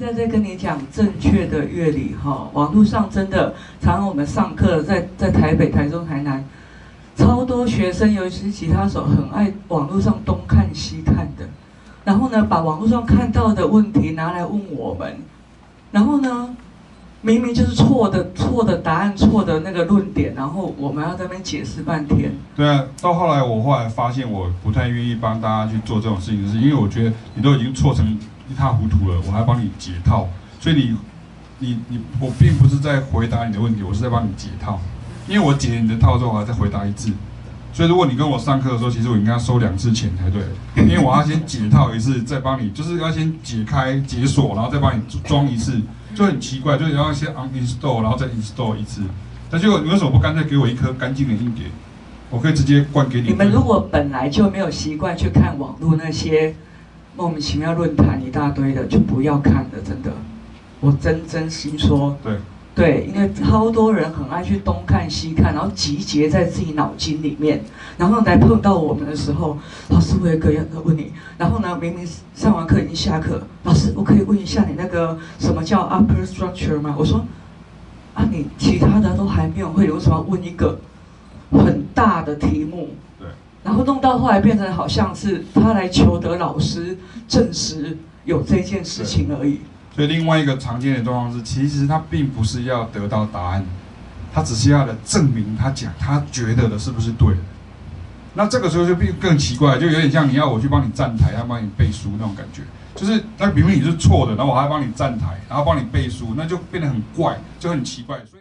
在在跟你讲正确的乐理哈，网络上真的，常常我们上课在在台北、台中、台南，超多学生，尤其是吉他手，很爱网络上东看西看的，然后呢，把网络上看到的问题拿来问我们，然后呢，明明就是错的错的答案、错的那个论点，然后我们要在那边解释半天。对啊，到后来我后来发现，我不太愿意帮大家去做这种事情，是因为我觉得你都已经错成。一塌糊涂了，我还帮你解套，所以你，你，你，我并不是在回答你的问题，我是在帮你解套，因为我解你的套之后，我还再回答一次，所以如果你跟我上课的时候，其实我应该要收两次钱才对，因为我要先解套一次，再帮你，就是要先解开解锁，然后再帮你装一次，就很奇怪，就是要先 uninstall，然后再 install 一次，但结果你为什么不干脆给我一颗干净的硬碟，我可以直接灌给你。你们如果本来就没有习惯去看网络那些。莫名其妙论坛一大堆的，就不要看了，真的，我真真心说，对，对，因为超多人很爱去东看西看，然后集结在自己脑筋里面，然后来碰到我们的时候，老师我有个要问你，然后呢，明明上完课已经下课，老师我可以问一下你那个什么叫 upper structure 吗？我说，啊，你其他的都还没有会，为什么要问一个很大的题目？然后弄到后来变成好像是他来求得老师证实有这件事情而已。所以另外一个常见的状况是，其实他并不是要得到答案，他只是要来证明他讲他觉得的是不是对的。那这个时候就变更奇怪，就有点像你要我去帮你站台，要帮你背书那种感觉。就是那明明你是错的，然后我还帮你站台，然后帮你背书，那就变得很怪，就很奇怪。所以。